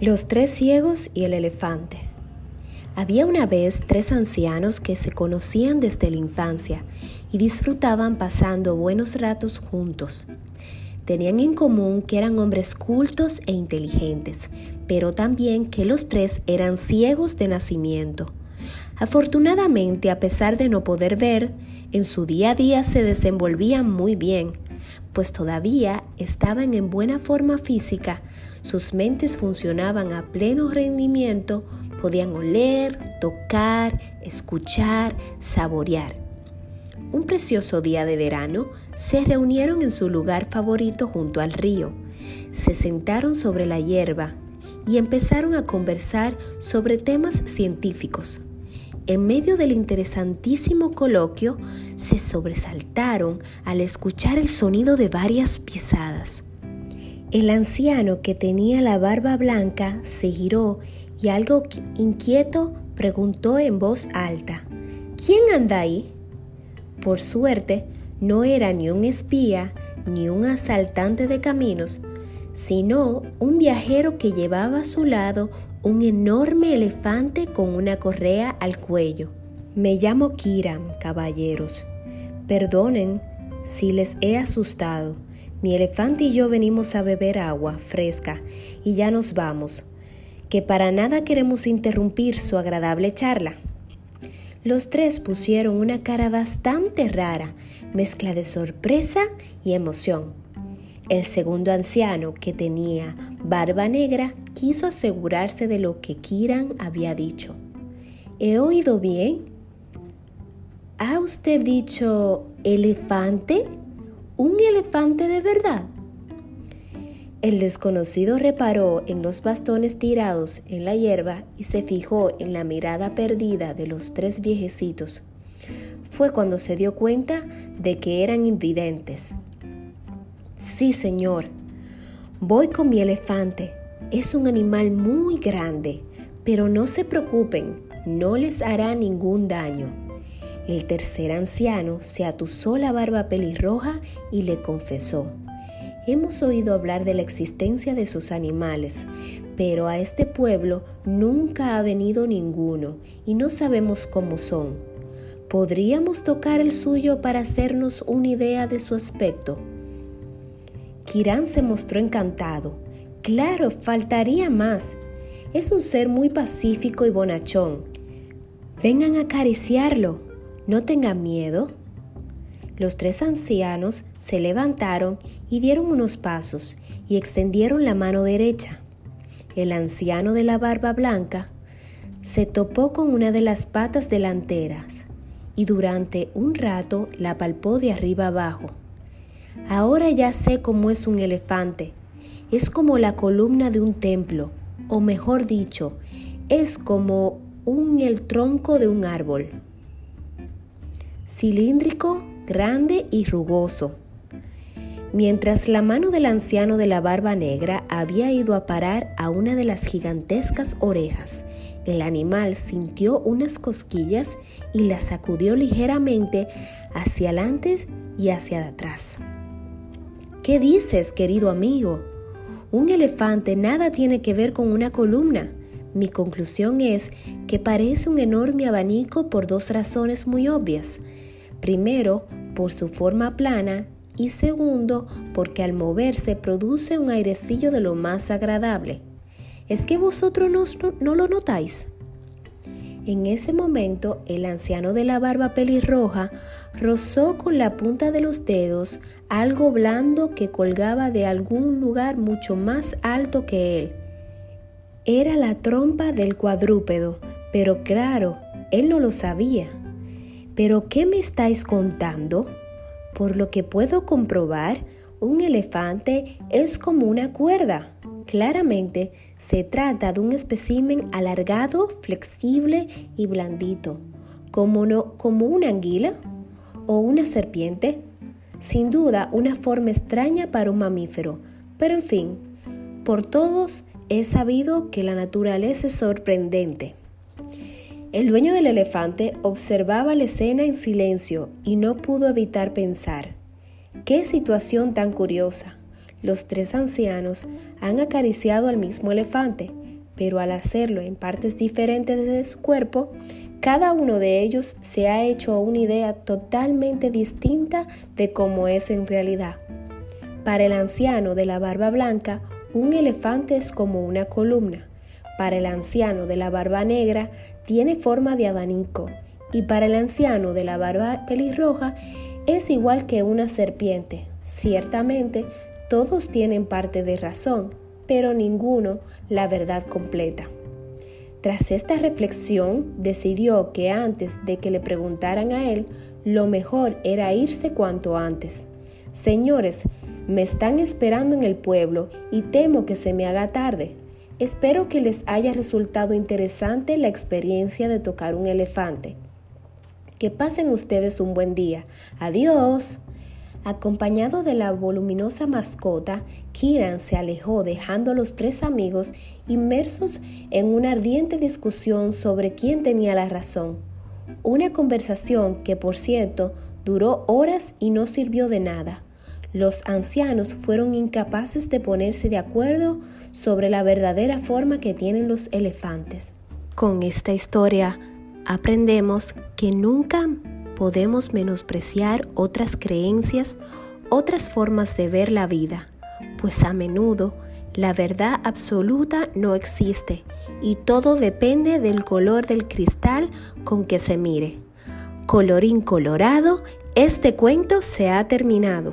Los tres ciegos y el elefante. Había una vez tres ancianos que se conocían desde la infancia y disfrutaban pasando buenos ratos juntos. Tenían en común que eran hombres cultos e inteligentes, pero también que los tres eran ciegos de nacimiento. Afortunadamente, a pesar de no poder ver, en su día a día se desenvolvían muy bien, pues todavía estaban en buena forma física, sus mentes funcionaban a pleno rendimiento, podían oler, tocar, escuchar, saborear. Un precioso día de verano, se reunieron en su lugar favorito junto al río, se sentaron sobre la hierba y empezaron a conversar sobre temas científicos. En medio del interesantísimo coloquio, se sobresaltaron al escuchar el sonido de varias pisadas. El anciano que tenía la barba blanca se giró y algo inquieto preguntó en voz alta, ¿Quién anda ahí? Por suerte, no era ni un espía ni un asaltante de caminos, sino un viajero que llevaba a su lado un enorme elefante con una correa al cuello. Me llamo Kiram, caballeros. Perdonen si les he asustado mi elefante y yo venimos a beber agua fresca y ya nos vamos, que para nada queremos interrumpir su agradable charla. Los tres pusieron una cara bastante rara, mezcla de sorpresa y emoción. El segundo anciano, que tenía barba negra, quiso asegurarse de lo que Kiran había dicho. ¿He oído bien? ¿Ha usted dicho elefante? un elefante de verdad? El desconocido reparó en los bastones tirados en la hierba y se fijó en la mirada perdida de los tres viejecitos. Fue cuando se dio cuenta de que eran invidentes. Sí, señor, voy con mi elefante. Es un animal muy grande, pero no se preocupen, no les hará ningún daño. El tercer anciano se atusó la barba pelirroja y le confesó, Hemos oído hablar de la existencia de sus animales, pero a este pueblo nunca ha venido ninguno y no sabemos cómo son. ¿Podríamos tocar el suyo para hacernos una idea de su aspecto? Kirán se mostró encantado. Claro, faltaría más. Es un ser muy pacífico y bonachón. Vengan a acariciarlo. No tengan miedo. Los tres ancianos se levantaron y dieron unos pasos y extendieron la mano derecha. El anciano de la barba blanca se topó con una de las patas delanteras y durante un rato la palpó de arriba abajo. Ahora ya sé cómo es un elefante. Es como la columna de un templo, o mejor dicho, es como un el tronco de un árbol cilíndrico, grande y rugoso. Mientras la mano del anciano de la barba negra había ido a parar a una de las gigantescas orejas, el animal sintió unas cosquillas y la sacudió ligeramente hacia adelante y hacia atrás. ¿Qué dices, querido amigo? Un elefante nada tiene que ver con una columna. Mi conclusión es que parece un enorme abanico por dos razones muy obvias. Primero, por su forma plana y segundo, porque al moverse produce un airecillo de lo más agradable. ¿Es que vosotros no, no lo notáis? En ese momento, el anciano de la barba pelirroja rozó con la punta de los dedos algo blando que colgaba de algún lugar mucho más alto que él. Era la trompa del cuadrúpedo, pero claro, él no lo sabía. ¿Pero qué me estáis contando? Por lo que puedo comprobar, un elefante es como una cuerda. Claramente se trata de un espécimen alargado, flexible y blandito, como, no, como una anguila o una serpiente. Sin duda, una forma extraña para un mamífero, pero en fin, por todos he sabido que la naturaleza es sorprendente. El dueño del elefante observaba la escena en silencio y no pudo evitar pensar, qué situación tan curiosa. Los tres ancianos han acariciado al mismo elefante, pero al hacerlo en partes diferentes de su cuerpo, cada uno de ellos se ha hecho una idea totalmente distinta de cómo es en realidad. Para el anciano de la barba blanca, un elefante es como una columna. Para el anciano de la barba negra, tiene forma de abanico. Y para el anciano de la barba pelirroja, es igual que una serpiente. Ciertamente, todos tienen parte de razón, pero ninguno la verdad completa. Tras esta reflexión, decidió que antes de que le preguntaran a él, lo mejor era irse cuanto antes. Señores, me están esperando en el pueblo y temo que se me haga tarde. Espero que les haya resultado interesante la experiencia de tocar un elefante. Que pasen ustedes un buen día. Adiós. Acompañado de la voluminosa mascota, Kiran se alejó dejando a los tres amigos inmersos en una ardiente discusión sobre quién tenía la razón. Una conversación que, por cierto, duró horas y no sirvió de nada. Los ancianos fueron incapaces de ponerse de acuerdo sobre la verdadera forma que tienen los elefantes. Con esta historia aprendemos que nunca podemos menospreciar otras creencias, otras formas de ver la vida, pues a menudo la verdad absoluta no existe y todo depende del color del cristal con que se mire. Colorín colorado, este cuento se ha terminado.